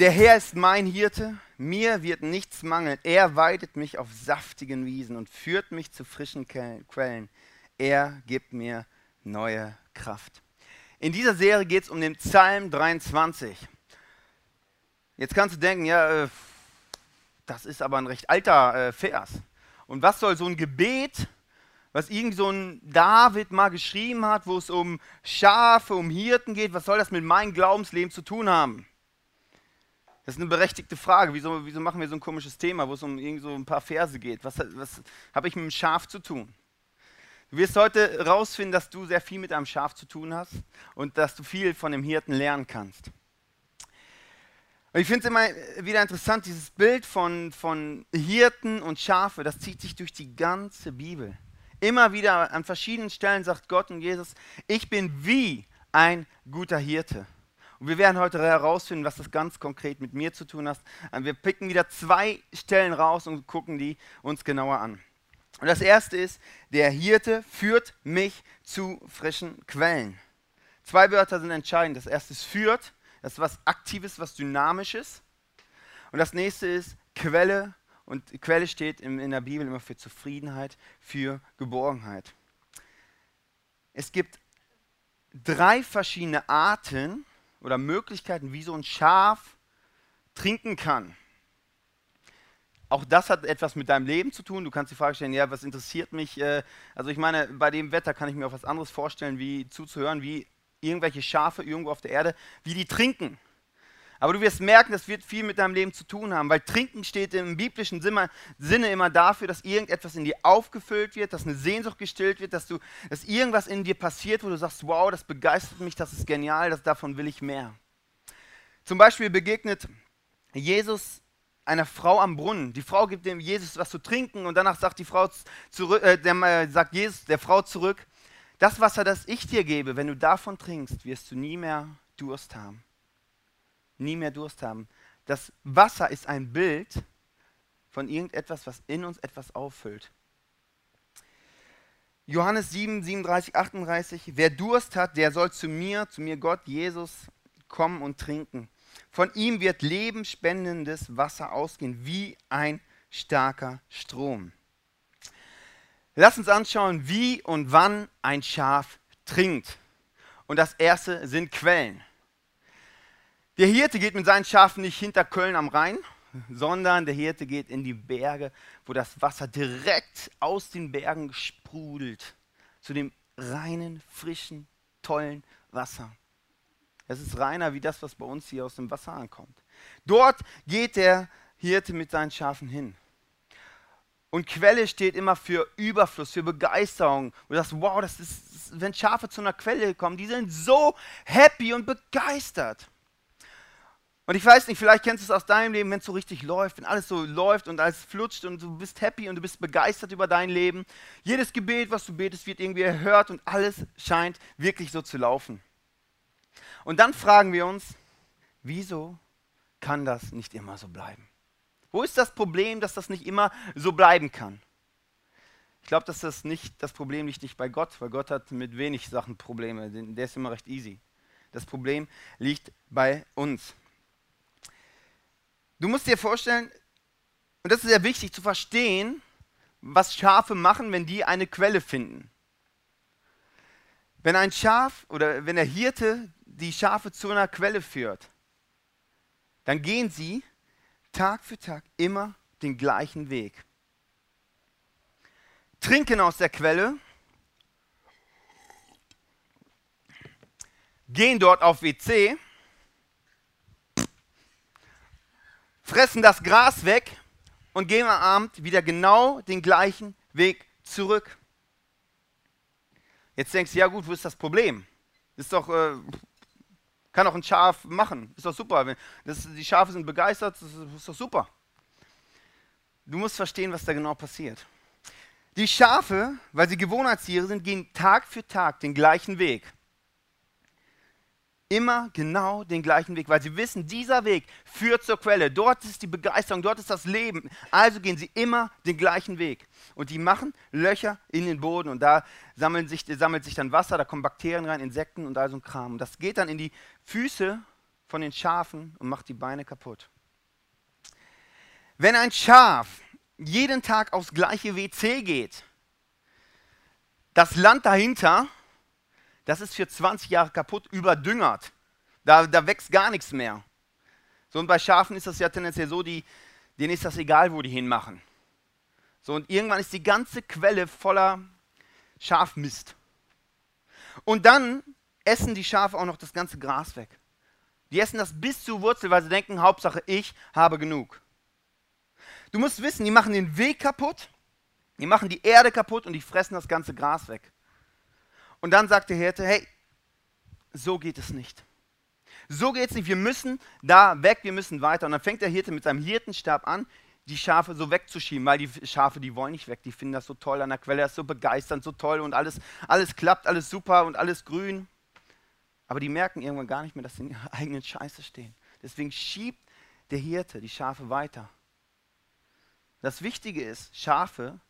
Der Herr ist mein Hirte, mir wird nichts mangeln. Er weidet mich auf saftigen Wiesen und führt mich zu frischen Quellen. Er gibt mir neue Kraft. In dieser Serie geht es um den Psalm 23. Jetzt kannst du denken, ja, äh, das ist aber ein recht alter äh, Vers. Und was soll so ein Gebet, was irgend so ein David mal geschrieben hat, wo es um Schafe, um Hirten geht, was soll das mit meinem Glaubensleben zu tun haben? Das ist eine berechtigte Frage. Wieso, wieso machen wir so ein komisches Thema, wo es um irgend so ein paar Verse geht? Was, was habe ich mit dem Schaf zu tun? Du wirst heute herausfinden, dass du sehr viel mit einem Schaf zu tun hast und dass du viel von dem Hirten lernen kannst. Und ich finde es immer wieder interessant, dieses Bild von, von Hirten und Schafe, das zieht sich durch die ganze Bibel. Immer wieder an verschiedenen Stellen sagt Gott und Jesus, ich bin wie ein guter Hirte. Und wir werden heute herausfinden, was das ganz konkret mit mir zu tun hat. Wir picken wieder zwei Stellen raus und gucken die uns genauer an. Und das erste ist, der Hirte führt mich zu frischen Quellen. Zwei Wörter sind entscheidend. Das erste ist führt, das ist was Aktives, was Dynamisches. Und das nächste ist Quelle. Und Quelle steht in der Bibel immer für Zufriedenheit, für Geborgenheit. Es gibt drei verschiedene Arten, oder Möglichkeiten, wie so ein Schaf trinken kann. Auch das hat etwas mit deinem Leben zu tun. Du kannst die Frage stellen, ja, was interessiert mich? Äh, also ich meine, bei dem Wetter kann ich mir auch was anderes vorstellen, wie zuzuhören, wie irgendwelche Schafe irgendwo auf der Erde, wie die trinken. Aber du wirst merken, das wird viel mit deinem Leben zu tun haben, weil Trinken steht im biblischen Sinne immer dafür, dass irgendetwas in dir aufgefüllt wird, dass eine Sehnsucht gestillt wird, dass, du, dass irgendwas in dir passiert, wo du sagst, wow, das begeistert mich, das ist genial, das, davon will ich mehr. Zum Beispiel begegnet Jesus einer Frau am Brunnen. Die Frau gibt dem Jesus was zu trinken und danach sagt die Frau zurück, äh, der, äh, sagt Jesus der Frau zurück, das Wasser, das ich dir gebe, wenn du davon trinkst, wirst du nie mehr Durst haben nie mehr Durst haben. Das Wasser ist ein Bild von irgendetwas, was in uns etwas auffüllt. Johannes 7, 37, 38. Wer Durst hat, der soll zu mir, zu mir Gott, Jesus, kommen und trinken. Von ihm wird lebensspendendes Wasser ausgehen, wie ein starker Strom. Lass uns anschauen, wie und wann ein Schaf trinkt. Und das erste sind Quellen. Der Hirte geht mit seinen Schafen nicht hinter Köln am Rhein, sondern der Hirte geht in die Berge, wo das Wasser direkt aus den Bergen sprudelt, zu dem reinen, frischen, tollen Wasser. Es ist reiner wie das, was bei uns hier aus dem Wasser ankommt. Dort geht der Hirte mit seinen Schafen hin. Und Quelle steht immer für Überfluss, für Begeisterung. Und sagst, wow, das ist, wenn Schafe zu einer Quelle kommen, die sind so happy und begeistert. Und ich weiß nicht, vielleicht kennst du es aus deinem Leben, wenn es so richtig läuft, wenn alles so läuft und alles flutscht und du bist happy und du bist begeistert über dein Leben. Jedes Gebet, was du betest, wird irgendwie erhört und alles scheint wirklich so zu laufen. Und dann fragen wir uns, wieso kann das nicht immer so bleiben? Wo ist das Problem, dass das nicht immer so bleiben kann? Ich glaube, dass das nicht das Problem liegt nicht bei Gott, weil Gott hat mit wenig Sachen Probleme. Der ist immer recht easy. Das Problem liegt bei uns. Du musst dir vorstellen, und das ist sehr wichtig zu verstehen, was Schafe machen, wenn die eine Quelle finden. Wenn ein Schaf oder wenn der Hirte die Schafe zu einer Quelle führt, dann gehen sie Tag für Tag immer den gleichen Weg. Trinken aus der Quelle, gehen dort auf WC, fressen das Gras weg und gehen am Abend wieder genau den gleichen Weg zurück. Jetzt denkst du, ja gut, wo ist das Problem? Ist doch, äh, kann doch ein Schaf machen. Ist doch super. Das, die Schafe sind begeistert, das ist doch super. Du musst verstehen, was da genau passiert. Die Schafe, weil sie Gewohnheitstiere sind, gehen Tag für Tag den gleichen Weg immer genau den gleichen Weg, weil sie wissen, dieser Weg führt zur Quelle. Dort ist die Begeisterung, dort ist das Leben. Also gehen sie immer den gleichen Weg. Und die machen Löcher in den Boden und da sammeln sich, sammelt sich dann Wasser, da kommen Bakterien rein, Insekten und all so ein Kram. Und das geht dann in die Füße von den Schafen und macht die Beine kaputt. Wenn ein Schaf jeden Tag aufs gleiche WC geht, das Land dahinter, das ist für 20 Jahre kaputt, überdüngert. Da, da wächst gar nichts mehr. So, und bei Schafen ist das ja tendenziell so, die, denen ist das egal, wo die hinmachen. So, und irgendwann ist die ganze Quelle voller Schafmist. Und dann essen die Schafe auch noch das ganze Gras weg. Die essen das bis zur Wurzel, weil sie denken, Hauptsache ich habe genug. Du musst wissen, die machen den Weg kaputt, die machen die Erde kaputt und die fressen das ganze Gras weg. Und dann sagt der Hirte, hey, so geht es nicht. So geht es nicht, wir müssen da weg, wir müssen weiter. Und dann fängt der Hirte mit seinem Hirtenstab an, die Schafe so wegzuschieben, weil die Schafe, die wollen nicht weg, die finden das so toll an der Quelle, das ist so begeisternd, so toll und alles, alles klappt, alles super und alles grün. Aber die merken irgendwann gar nicht mehr, dass sie in ihrer eigenen Scheiße stehen. Deswegen schiebt der Hirte die Schafe weiter. Das Wichtige ist, Schafe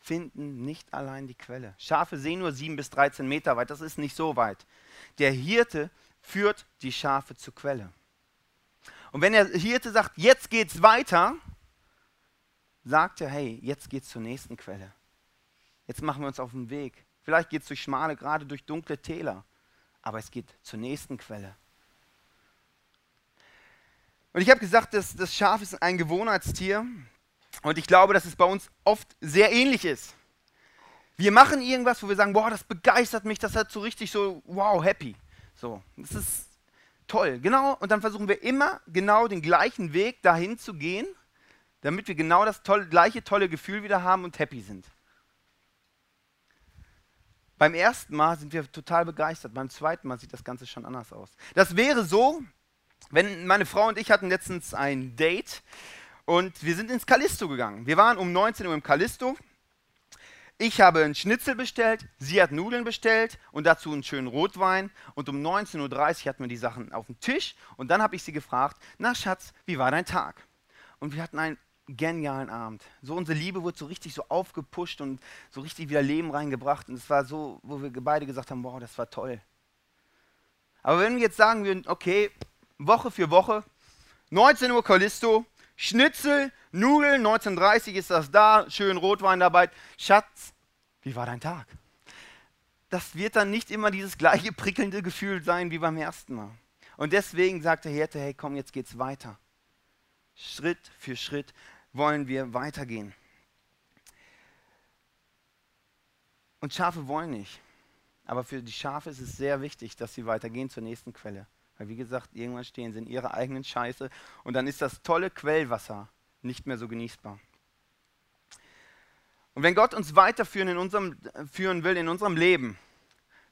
finden nicht allein die Quelle. Schafe sehen nur 7 bis 13 Meter weit, das ist nicht so weit. Der Hirte führt die Schafe zur Quelle. Und wenn der Hirte sagt, jetzt geht's weiter, sagt er, hey, jetzt geht's zur nächsten Quelle. Jetzt machen wir uns auf den Weg. Vielleicht geht es durch schmale, gerade durch dunkle Täler, aber es geht zur nächsten Quelle. Und ich habe gesagt, dass das Schaf ist ein Gewohnheitstier. Und ich glaube, dass es bei uns oft sehr ähnlich ist. Wir machen irgendwas, wo wir sagen, boah, das begeistert mich, das hat so richtig so, wow, happy. So, das ist toll. Genau, und dann versuchen wir immer genau den gleichen Weg dahin zu gehen, damit wir genau das tolle, gleiche tolle Gefühl wieder haben und happy sind. Beim ersten Mal sind wir total begeistert, beim zweiten Mal sieht das Ganze schon anders aus. Das wäre so, wenn meine Frau und ich hatten letztens ein Date und wir sind ins Callisto gegangen. Wir waren um 19 Uhr im Callisto. Ich habe einen Schnitzel bestellt, sie hat Nudeln bestellt und dazu einen schönen Rotwein. Und um 19.30 Uhr hatten wir die Sachen auf dem Tisch. Und dann habe ich sie gefragt, na Schatz, wie war dein Tag? Und wir hatten einen genialen Abend. So unsere Liebe wurde so richtig so aufgepusht und so richtig wieder Leben reingebracht. Und es war so, wo wir beide gesagt haben, wow, das war toll. Aber wenn wir jetzt sagen würden, okay, Woche für Woche, 19 Uhr Callisto, Schnitzel, Nudeln, 1930 ist das da, schön Rotwein dabei. Schatz, wie war dein Tag? Das wird dann nicht immer dieses gleiche prickelnde Gefühl sein wie beim ersten Mal. Und deswegen sagt der Hirte, hey komm, jetzt geht's weiter. Schritt für Schritt wollen wir weitergehen. Und Schafe wollen nicht. Aber für die Schafe ist es sehr wichtig, dass sie weitergehen zur nächsten Quelle. Weil wie gesagt, irgendwann stehen sie in ihrer eigenen Scheiße und dann ist das tolle Quellwasser nicht mehr so genießbar. Und wenn Gott uns weiterführen in unserem, führen will in unserem Leben,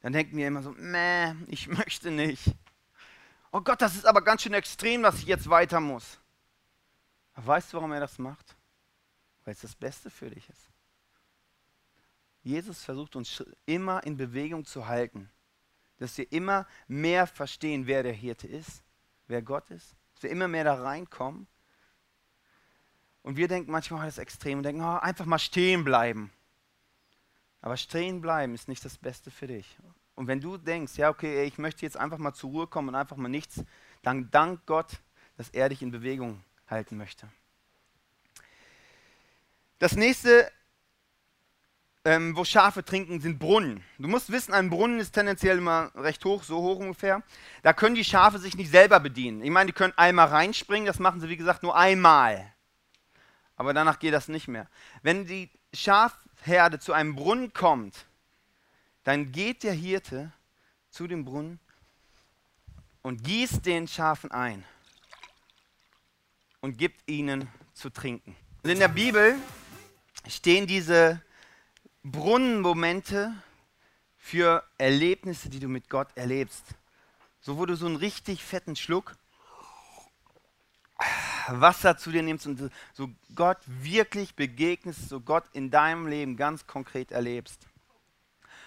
dann denken wir immer so, meh, ich möchte nicht. Oh Gott, das ist aber ganz schön extrem, dass ich jetzt weiter muss. Aber weißt du, warum er das macht? Weil es das Beste für dich ist. Jesus versucht uns immer in Bewegung zu halten dass wir immer mehr verstehen, wer der Hirte ist, wer Gott ist, dass wir immer mehr da reinkommen. Und wir denken manchmal, oh, das extrem, und denken, oh, einfach mal stehen bleiben. Aber stehen bleiben ist nicht das Beste für dich. Und wenn du denkst, ja, okay, ich möchte jetzt einfach mal zur Ruhe kommen und einfach mal nichts, dann dank Gott, dass er dich in Bewegung halten möchte. Das nächste ähm, wo Schafe trinken, sind Brunnen. Du musst wissen, ein Brunnen ist tendenziell immer recht hoch, so hoch ungefähr. Da können die Schafe sich nicht selber bedienen. Ich meine, die können einmal reinspringen, das machen sie wie gesagt nur einmal. Aber danach geht das nicht mehr. Wenn die Schafherde zu einem Brunnen kommt, dann geht der Hirte zu dem Brunnen und gießt den Schafen ein und gibt ihnen zu trinken. Und in der Bibel stehen diese Brunnenmomente für Erlebnisse, die du mit Gott erlebst. So, wo du so einen richtig fetten Schluck Wasser zu dir nimmst und so Gott wirklich begegnest, so Gott in deinem Leben ganz konkret erlebst.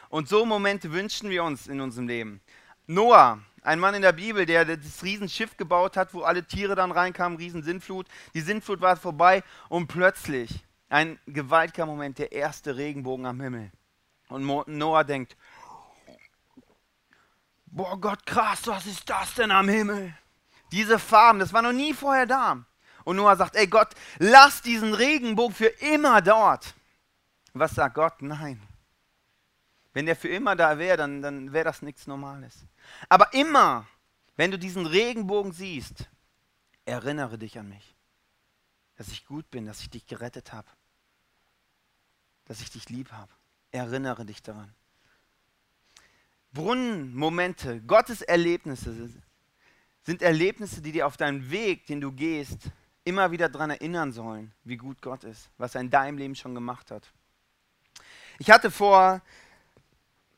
Und so Momente wünschen wir uns in unserem Leben. Noah, ein Mann in der Bibel, der das Riesenschiff gebaut hat, wo alle Tiere dann reinkamen, Riesensintflut. Die Sintflut war vorbei und plötzlich ein gewaltiger Moment, der erste Regenbogen am Himmel. Und Noah denkt, boah Gott, krass, was ist das denn am Himmel? Diese Farben, das war noch nie vorher da. Und Noah sagt, ey Gott, lass diesen Regenbogen für immer dort. Was sagt Gott? Nein. Wenn der für immer da wäre, dann, dann wäre das nichts Normales. Aber immer, wenn du diesen Regenbogen siehst, erinnere dich an mich. Dass ich gut bin, dass ich dich gerettet habe. Dass ich dich lieb habe. Erinnere dich daran. Brunnenmomente, Gottes Erlebnisse sind Erlebnisse, die dir auf deinem Weg, den du gehst, immer wieder daran erinnern sollen, wie gut Gott ist, was er in deinem Leben schon gemacht hat. Ich hatte vor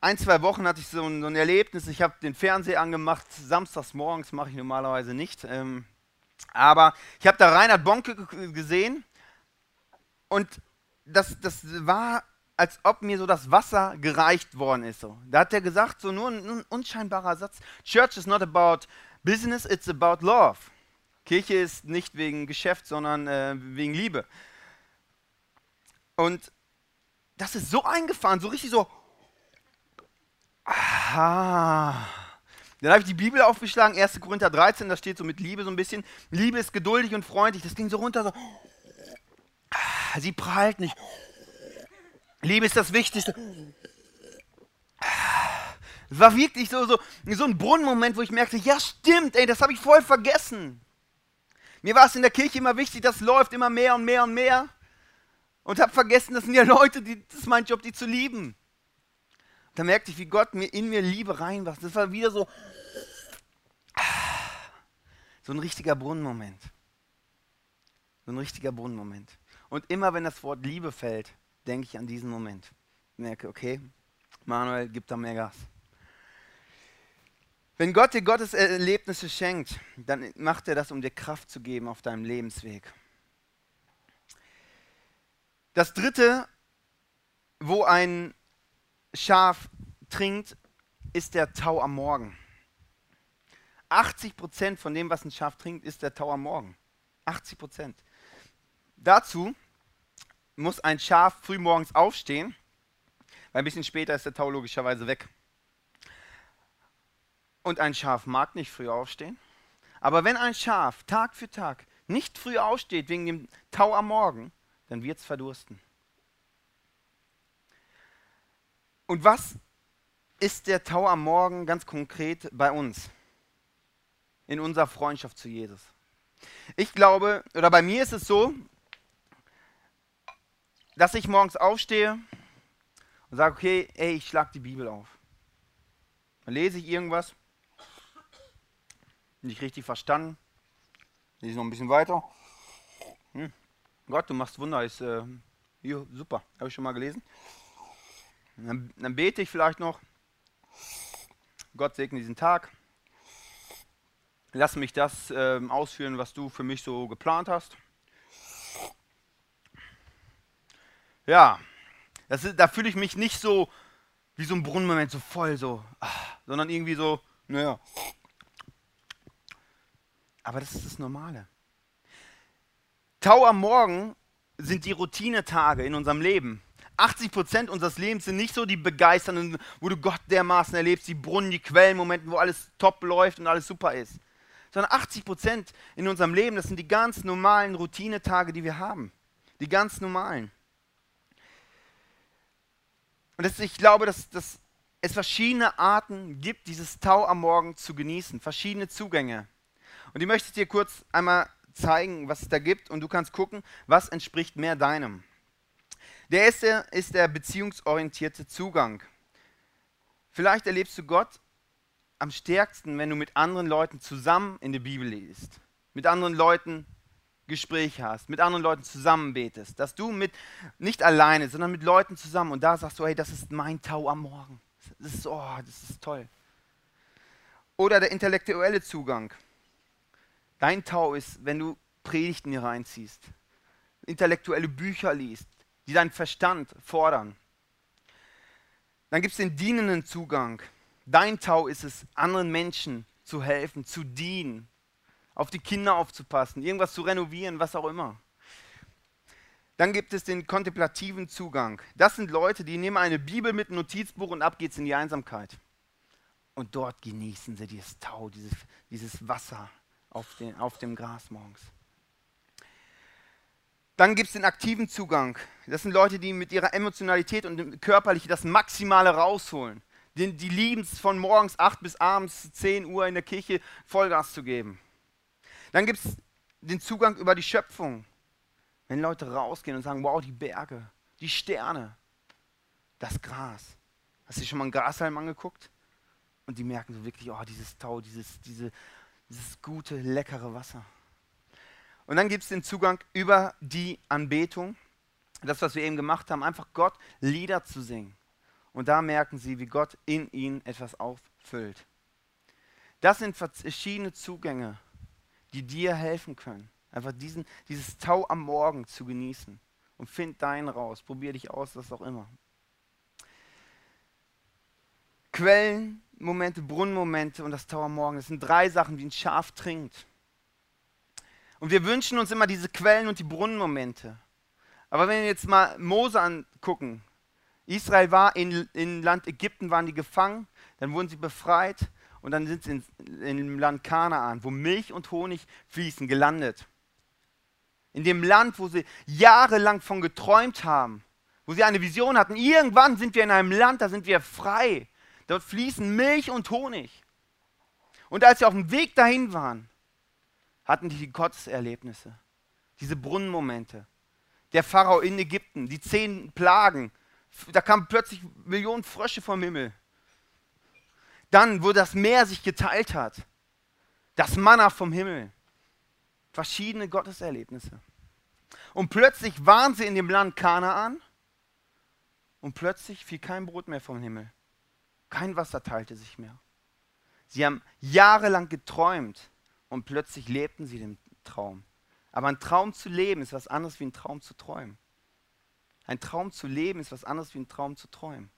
ein, zwei Wochen hatte ich so ein, so ein Erlebnis. Ich habe den Fernseher angemacht. Samstags morgens mache ich normalerweise nicht. Ähm, aber ich habe da Reinhard Bonke gesehen. Und das, das war, als ob mir so das Wasser gereicht worden ist. So. Da hat er gesagt, so nur ein, ein unscheinbarer Satz. Church is not about business, it's about love. Kirche ist nicht wegen Geschäft, sondern äh, wegen Liebe. Und das ist so eingefahren, so richtig so, Aha. Dann habe ich die Bibel aufgeschlagen, 1. Korinther 13, da steht so mit Liebe so ein bisschen. Liebe ist geduldig und freundlich. Das ging so runter, so. Sie prahlt nicht. Liebe ist das Wichtigste. Es war wirklich so, so, so ein Brunnenmoment, wo ich merkte, ja stimmt, ey, das habe ich voll vergessen. Mir war es in der Kirche immer wichtig, das läuft immer mehr und mehr und mehr. Und habe vergessen, das sind ja Leute, die, das ist mein Job, die zu lieben. Da merkte ich, wie Gott mir in mir Liebe reinwachst. Das war wieder so, so ein richtiger Brunnenmoment. So ein richtiger Brunnenmoment. Und immer wenn das Wort Liebe fällt, denke ich an diesen Moment. Merke, okay, Manuel gibt da mehr Gas. Wenn Gott dir Gottes Erlebnisse schenkt, dann macht er das, um dir Kraft zu geben auf deinem Lebensweg. Das dritte, wo ein Schaf trinkt, ist der Tau am Morgen. 80 Prozent von dem, was ein Schaf trinkt, ist der Tau am Morgen. 80 Prozent. Dazu muss ein Schaf früh morgens aufstehen, weil ein bisschen später ist der Tau logischerweise weg. Und ein Schaf mag nicht früh aufstehen. Aber wenn ein Schaf Tag für Tag nicht früh aufsteht wegen dem Tau am Morgen, dann wird es verdursten. Und was ist der Tau am Morgen ganz konkret bei uns? In unserer Freundschaft zu Jesus. Ich glaube, oder bei mir ist es so, dass ich morgens aufstehe und sage, okay, ey, ich schlage die Bibel auf. Dann lese ich irgendwas, nicht richtig verstanden, lese noch ein bisschen weiter. Hm. Gott, du machst Wunder, ist äh, hier, super, habe ich schon mal gelesen. Dann, dann bete ich vielleicht noch. Gott segne diesen Tag. Lass mich das äh, ausführen, was du für mich so geplant hast. Ja, das ist, da fühle ich mich nicht so wie so ein Brunnenmoment, so voll, so, ach, sondern irgendwie so, naja. Aber das ist das Normale. Tau am Morgen sind die Routinetage in unserem Leben. 80 Prozent unseres Lebens sind nicht so die begeisternden, wo du Gott dermaßen erlebst, die Brunnen, die Quellenmomente, wo alles top läuft und alles super ist. Sondern 80 Prozent in unserem Leben, das sind die ganz normalen Routinetage, die wir haben. Die ganz normalen. Und das, ich glaube, dass, dass es verschiedene Arten gibt, dieses Tau am Morgen zu genießen. Verschiedene Zugänge. Und ich möchte dir kurz einmal zeigen, was es da gibt. Und du kannst gucken, was entspricht mehr deinem. Der erste ist der beziehungsorientierte Zugang. Vielleicht erlebst du Gott am stärksten, wenn du mit anderen Leuten zusammen in der Bibel liest, mit anderen Leuten Gespräche hast, mit anderen Leuten zusammen betest, dass du mit nicht alleine, sondern mit Leuten zusammen und da sagst du, hey, das ist mein Tau am Morgen. Das ist oh, das ist toll. Oder der intellektuelle Zugang. Dein Tau ist, wenn du Predigten hier reinziehst, intellektuelle Bücher liest, die deinen Verstand fordern. Dann gibt es den dienenden Zugang. Dein Tau ist es, anderen Menschen zu helfen, zu dienen, auf die Kinder aufzupassen, irgendwas zu renovieren, was auch immer. Dann gibt es den kontemplativen Zugang. Das sind Leute, die nehmen eine Bibel mit Notizbuch und ab geht's in die Einsamkeit. Und dort genießen sie dieses Tau, dieses, dieses Wasser, auf, den, auf dem Gras morgens. Dann gibt es den aktiven Zugang. Das sind Leute, die mit ihrer Emotionalität und körperlich das Maximale rausholen. Die, die lieben es von morgens 8 bis abends 10 Uhr in der Kirche Vollgas zu geben. Dann gibt es den Zugang über die Schöpfung. Wenn Leute rausgehen und sagen, wow, die Berge, die Sterne, das Gras. Hast du dir schon mal einen Grashalm angeguckt? Und die merken so wirklich, oh, dieses Tau, dieses, diese, dieses gute, leckere Wasser. Und dann gibt es den Zugang über die Anbetung. Das, was wir eben gemacht haben, einfach Gott Lieder zu singen. Und da merken sie, wie Gott in ihnen etwas auffüllt. Das sind verschiedene Zugänge, die dir helfen können. Einfach diesen, dieses Tau am Morgen zu genießen. Und find deinen raus. Probier dich aus, was auch immer. Quellenmomente, Brunnenmomente und das Tau am Morgen. Das sind drei Sachen, wie ein Schaf trinkt. Und wir wünschen uns immer diese Quellen und die Brunnenmomente. Aber wenn wir jetzt mal Mose angucken, Israel war in, in Land Ägypten, waren die gefangen, dann wurden sie befreit und dann sind sie in, dem Land Kanaan, wo Milch und Honig fließen, gelandet. In dem Land, wo sie jahrelang von geträumt haben, wo sie eine Vision hatten. Irgendwann sind wir in einem Land, da sind wir frei. Dort fließen Milch und Honig. Und als sie auf dem Weg dahin waren, hatten die Gotteserlebnisse, diese Brunnenmomente. Der Pharao in Ägypten, die zehn Plagen, da kamen plötzlich Millionen Frösche vom Himmel. Dann, wo das Meer sich geteilt hat, das Manna vom Himmel, verschiedene Gotteserlebnisse. Und plötzlich waren sie in dem Land Kanaan und plötzlich fiel kein Brot mehr vom Himmel. Kein Wasser teilte sich mehr. Sie haben jahrelang geträumt, und plötzlich lebten sie den Traum. Aber ein Traum zu leben ist was anderes wie ein Traum zu träumen. Ein Traum zu leben ist was anderes wie ein Traum zu träumen.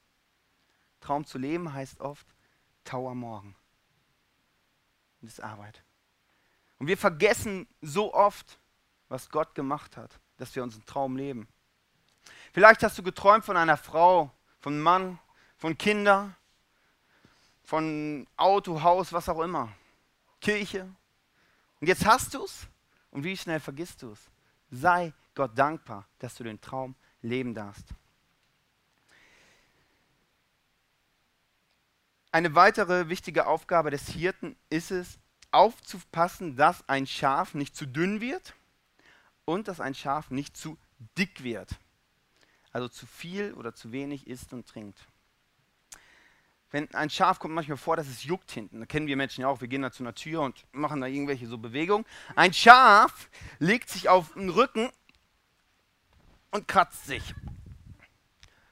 Traum zu leben heißt oft Tau am Morgen. Und das ist Arbeit. Und wir vergessen so oft, was Gott gemacht hat, dass wir unseren Traum leben. Vielleicht hast du geträumt von einer Frau, von einem Mann, von Kindern, von Auto, Haus, was auch immer. Kirche, und jetzt hast du es und wie schnell vergisst du es? Sei Gott dankbar, dass du den Traum leben darfst. Eine weitere wichtige Aufgabe des Hirten ist es, aufzupassen, dass ein Schaf nicht zu dünn wird und dass ein Schaf nicht zu dick wird. Also zu viel oder zu wenig isst und trinkt wenn ein Schaf kommt manchmal vor, dass es juckt hinten. Da kennen wir Menschen ja auch. Wir gehen da zu einer Tür und machen da irgendwelche so Bewegungen. Ein Schaf legt sich auf den Rücken und kratzt sich.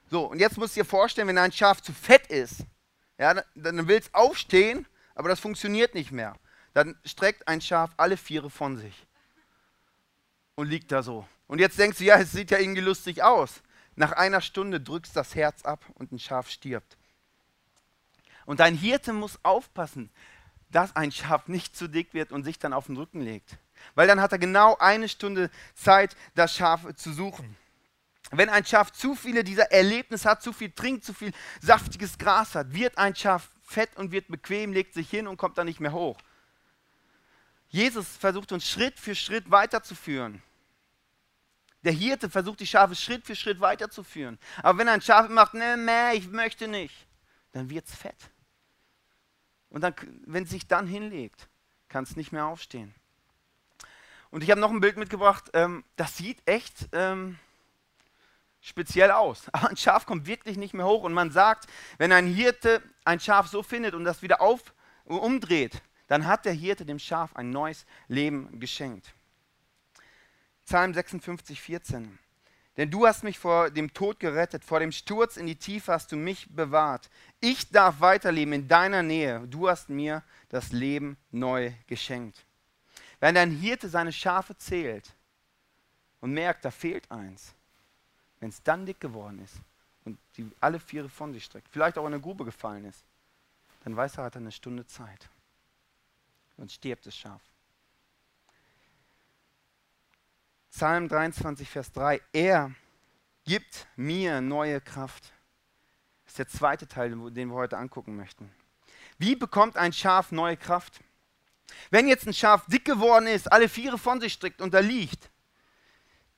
So, und jetzt musst du dir vorstellen, wenn ein Schaf zu fett ist, ja, dann, dann will es aufstehen, aber das funktioniert nicht mehr. Dann streckt ein Schaf alle Viere von sich und liegt da so. Und jetzt denkst du, ja, es sieht ja irgendwie lustig aus. Nach einer Stunde drückst das Herz ab und ein Schaf stirbt. Und dein Hirte muss aufpassen, dass ein Schaf nicht zu dick wird und sich dann auf den Rücken legt. Weil dann hat er genau eine Stunde Zeit, das Schaf zu suchen. Wenn ein Schaf zu viele dieser Erlebnisse hat, zu viel trinkt, zu viel saftiges Gras hat, wird ein Schaf fett und wird bequem, legt sich hin und kommt dann nicht mehr hoch. Jesus versucht uns Schritt für Schritt weiterzuführen. Der Hirte versucht die Schafe Schritt für Schritt weiterzuführen. Aber wenn ein Schaf macht, ne, nee, ich möchte nicht, dann wird es fett. Und dann, wenn es sich dann hinlegt, kann es nicht mehr aufstehen. Und ich habe noch ein Bild mitgebracht, ähm, das sieht echt ähm, speziell aus. Aber ein Schaf kommt wirklich nicht mehr hoch. Und man sagt, wenn ein Hirte ein Schaf so findet und das wieder auf, umdreht, dann hat der Hirte dem Schaf ein neues Leben geschenkt. Psalm 56, 14. Denn du hast mich vor dem Tod gerettet, vor dem Sturz in die Tiefe hast du mich bewahrt. Ich darf weiterleben in deiner Nähe. Du hast mir das Leben neu geschenkt. Wenn ein Hirte seine Schafe zählt und merkt, da fehlt eins, wenn es dann dick geworden ist und die alle Viere von sich streckt, vielleicht auch in eine Grube gefallen ist, dann weiß er, hat er eine Stunde Zeit. Und stirbt das Schaf. Psalm 23, Vers 3. Er gibt mir neue Kraft. Das ist der zweite Teil, den wir heute angucken möchten. Wie bekommt ein Schaf neue Kraft? Wenn jetzt ein Schaf dick geworden ist, alle Viere von sich streckt und da liegt,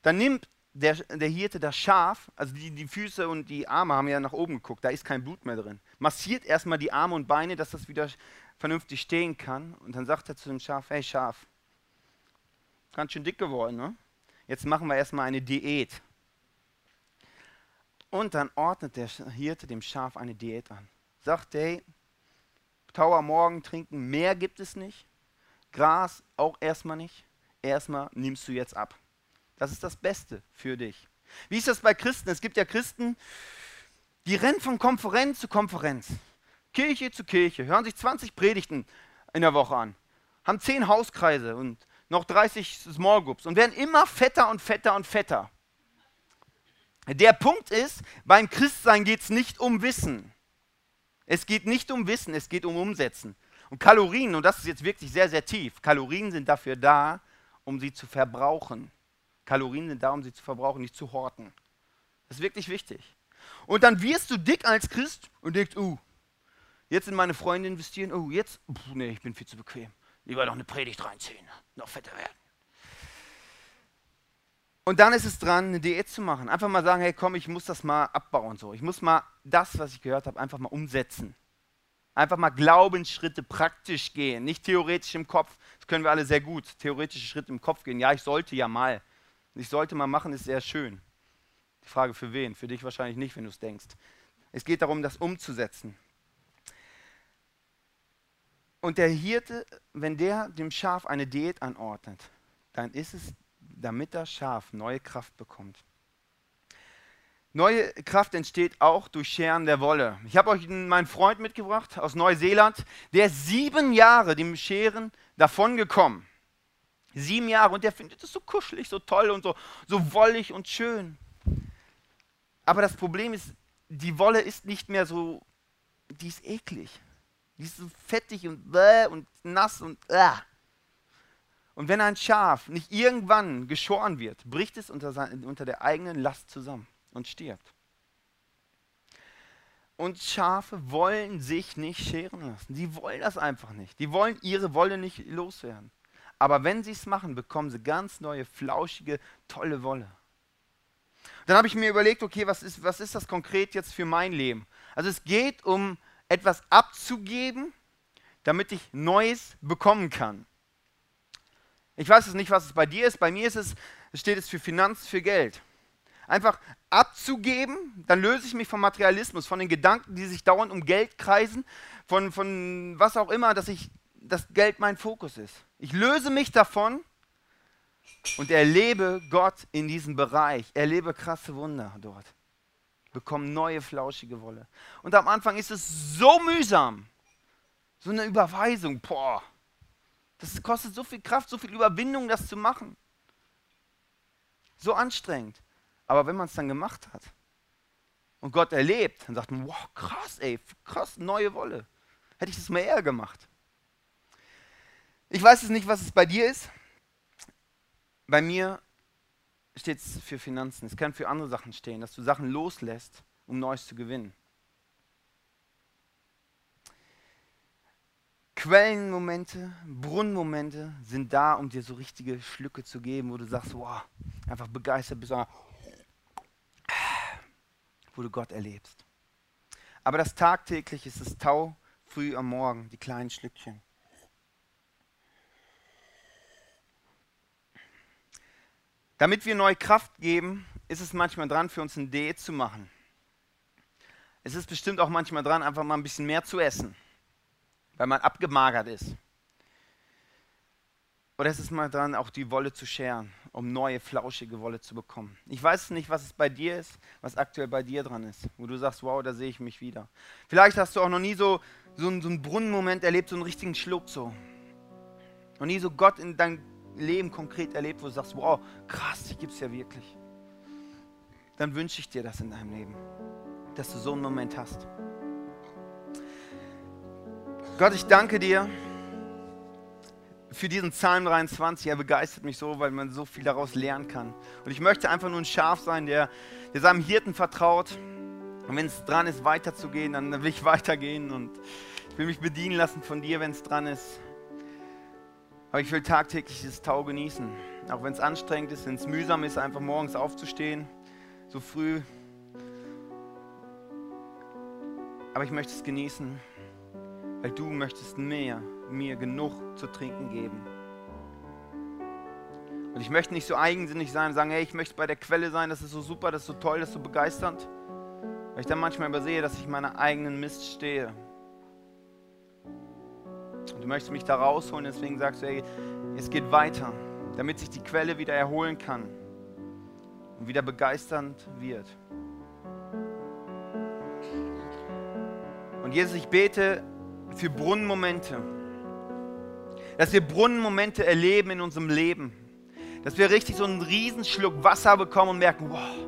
dann nimmt der, der Hirte das Schaf, also die, die Füße und die Arme haben ja nach oben geguckt, da ist kein Blut mehr drin. Massiert erstmal die Arme und Beine, dass das wieder vernünftig stehen kann. Und dann sagt er zu dem Schaf, hey Schaf, ganz schön dick geworden, ne? Jetzt machen wir erstmal eine Diät. Und dann ordnet der Hirte dem Schaf eine Diät an. Sagt, hey, Tauer morgen trinken, mehr gibt es nicht. Gras auch erstmal nicht. Erstmal nimmst du jetzt ab. Das ist das Beste für dich. Wie ist das bei Christen? Es gibt ja Christen, die rennen von Konferenz zu Konferenz, Kirche zu Kirche, hören sich 20 Predigten in der Woche an, haben 10 Hauskreise und noch 30 Small Groups und werden immer fetter und fetter und fetter. Der Punkt ist, beim Christsein geht es nicht um Wissen. Es geht nicht um Wissen, es geht um Umsetzen. Und Kalorien, und das ist jetzt wirklich sehr, sehr tief, Kalorien sind dafür da, um sie zu verbrauchen. Kalorien sind da, um sie zu verbrauchen, nicht zu horten. Das ist wirklich wichtig. Und dann wirst du dick als Christ und denkst, uh, jetzt in meine Freunde investieren, oh, uh, jetzt, pff, nee, ich bin viel zu bequem. Lieber noch eine Predigt reinziehen, noch fetter werden. Und dann ist es dran, eine Diät zu machen. Einfach mal sagen, hey komm, ich muss das mal abbauen. So. Ich muss mal das, was ich gehört habe, einfach mal umsetzen. Einfach mal Glaubensschritte praktisch gehen, nicht theoretisch im Kopf. Das können wir alle sehr gut. Theoretische Schritte im Kopf gehen. Ja, ich sollte ja mal. Ich sollte mal machen, ist sehr schön. Die Frage für wen? Für dich wahrscheinlich nicht, wenn du es denkst. Es geht darum, das umzusetzen. Und der Hirte, wenn der dem Schaf eine Diät anordnet, dann ist es, damit das Schaf neue Kraft bekommt. Neue Kraft entsteht auch durch Scheren der Wolle. Ich habe euch meinen Freund mitgebracht aus Neuseeland, der sieben Jahre dem Scheren davongekommen. Sieben Jahre und der findet es so kuschelig, so toll und so, so wollig und schön. Aber das Problem ist, die Wolle ist nicht mehr so, die ist eklig. Die ist so fettig und bäh und nass und äh. Und wenn ein Schaf nicht irgendwann geschoren wird, bricht es unter, unter der eigenen Last zusammen und stirbt. Und Schafe wollen sich nicht scheren lassen. Die wollen das einfach nicht. Die wollen ihre Wolle nicht loswerden. Aber wenn sie es machen, bekommen sie ganz neue, flauschige, tolle Wolle. Dann habe ich mir überlegt, okay, was ist, was ist das konkret jetzt für mein Leben? Also es geht um etwas abzugeben, damit ich Neues bekommen kann. Ich weiß es nicht, was es bei dir ist. Bei mir ist es, steht es für Finanz, für Geld. Einfach abzugeben, dann löse ich mich vom Materialismus, von den Gedanken, die sich dauernd um Geld kreisen, von, von was auch immer, dass ich das Geld mein Fokus ist. Ich löse mich davon und erlebe Gott in diesem Bereich, erlebe krasse Wunder dort, bekomme neue flauschige Wolle. Und am Anfang ist es so mühsam, so eine Überweisung, boah, das kostet so viel Kraft, so viel Überwindung, das zu machen. So anstrengend. Aber wenn man es dann gemacht hat und Gott erlebt, dann sagt man, wow, krass, ey, krass, neue Wolle. Hätte ich das mal eher gemacht. Ich weiß es nicht, was es bei dir ist. Bei mir steht es für Finanzen. Es kann für andere Sachen stehen, dass du Sachen loslässt, um Neues zu gewinnen. Quellenmomente, Brunnenmomente sind da, um dir so richtige Schlücke zu geben, wo du sagst, wow, einfach begeistert bist, wo du Gott erlebst. Aber das tagtäglich ist das Tau früh am Morgen, die kleinen Schlückchen. Damit wir neue Kraft geben, ist es manchmal dran, für uns ein Diät zu machen. Es ist bestimmt auch manchmal dran, einfach mal ein bisschen mehr zu essen, weil man abgemagert ist. Oder es ist mal dran, auch die Wolle zu scheren, um neue, flauschige Wolle zu bekommen. Ich weiß nicht, was es bei dir ist, was aktuell bei dir dran ist, wo du sagst, wow, da sehe ich mich wieder. Vielleicht hast du auch noch nie so, so, einen, so einen Brunnenmoment erlebt, so einen richtigen Schluck so. Noch nie so Gott in dein Leben konkret erlebt, wo du sagst, wow, krass, die gibt es ja wirklich, dann wünsche ich dir das in deinem Leben, dass du so einen Moment hast. Gott, ich danke dir für diesen Psalm 23. Er begeistert mich so, weil man so viel daraus lernen kann. Und ich möchte einfach nur ein Schaf sein, der, der seinem Hirten vertraut. Und wenn es dran ist, weiterzugehen, dann will ich weitergehen. Und ich will mich bedienen lassen von dir, wenn es dran ist. Aber ich will tagtäglich dieses Tau genießen. Auch wenn es anstrengend ist, wenn es mühsam ist, einfach morgens aufzustehen, so früh. Aber ich möchte es genießen, weil du möchtest mehr, mir genug zu trinken geben. Und ich möchte nicht so eigensinnig sein und sagen, hey, ich möchte bei der Quelle sein, das ist so super, das ist so toll, das ist so begeisternd. Weil ich dann manchmal übersehe, dass ich meiner eigenen Mist stehe. Und du möchtest mich da rausholen, deswegen sagst du, hey, es geht weiter, damit sich die Quelle wieder erholen kann und wieder begeisternd wird. Und Jesus, ich bete für Brunnenmomente, dass wir Brunnenmomente erleben in unserem Leben dass wir richtig so einen Riesenschluck Wasser bekommen und merken, wow,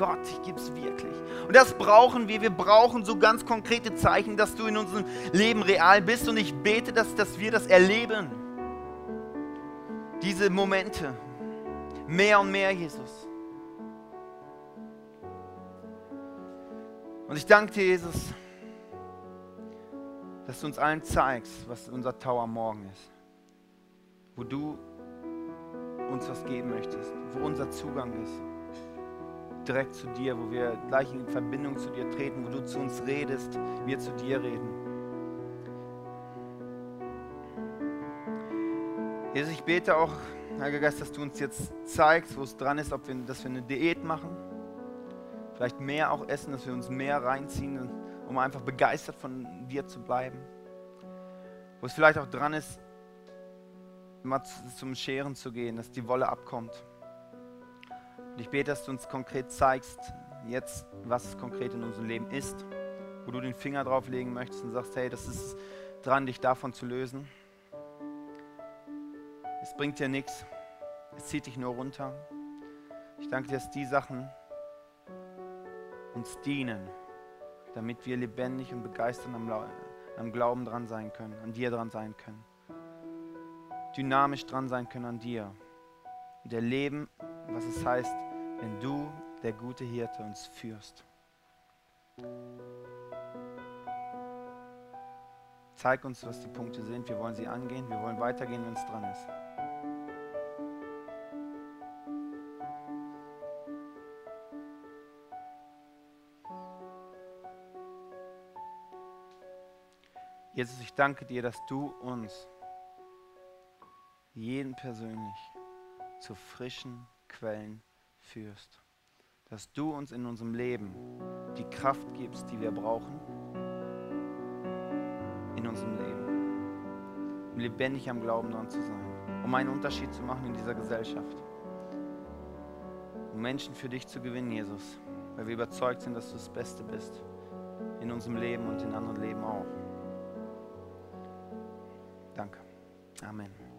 Gott, ich gebe es wirklich. Und das brauchen wir. Wir brauchen so ganz konkrete Zeichen, dass du in unserem Leben real bist. Und ich bete, dass, dass wir das erleben. Diese Momente. Mehr und mehr, Jesus. Und ich danke dir, Jesus, dass du uns allen zeigst, was unser Tower morgen ist. Wo du uns was geben möchtest, wo unser Zugang ist. Direkt zu dir, wo wir gleich in Verbindung zu dir treten, wo du zu uns redest, wir zu dir reden. Jesus, ich bete auch, Heiliger Geist, dass du uns jetzt zeigst, wo es dran ist, ob wir, dass wir eine Diät machen, vielleicht mehr auch essen, dass wir uns mehr reinziehen, um einfach begeistert von dir zu bleiben. Wo es vielleicht auch dran ist, mal zum Scheren zu gehen, dass die Wolle abkommt. Und ich bete, dass du uns konkret zeigst, jetzt, was es konkret in unserem Leben ist, wo du den Finger drauf legen möchtest und sagst, hey, das ist dran, dich davon zu lösen. Es bringt dir nichts, es zieht dich nur runter. Ich danke dir, dass die Sachen uns dienen, damit wir lebendig und begeistert am, Glauben dran sein können, an dir dran sein können dynamisch dran sein können an dir und erleben, was es heißt, wenn du, der gute Hirte, uns führst. Zeig uns, was die Punkte sind. Wir wollen sie angehen. Wir wollen weitergehen, wenn es dran ist. Jesus, ich danke dir, dass du uns jeden persönlich zu frischen Quellen führst. Dass du uns in unserem Leben die Kraft gibst, die wir brauchen in unserem Leben. Um lebendig am Glauben dran zu sein. Um einen Unterschied zu machen in dieser Gesellschaft. Um Menschen für dich zu gewinnen, Jesus. Weil wir überzeugt sind, dass du das Beste bist. In unserem Leben und in anderen Leben auch. Danke. Amen.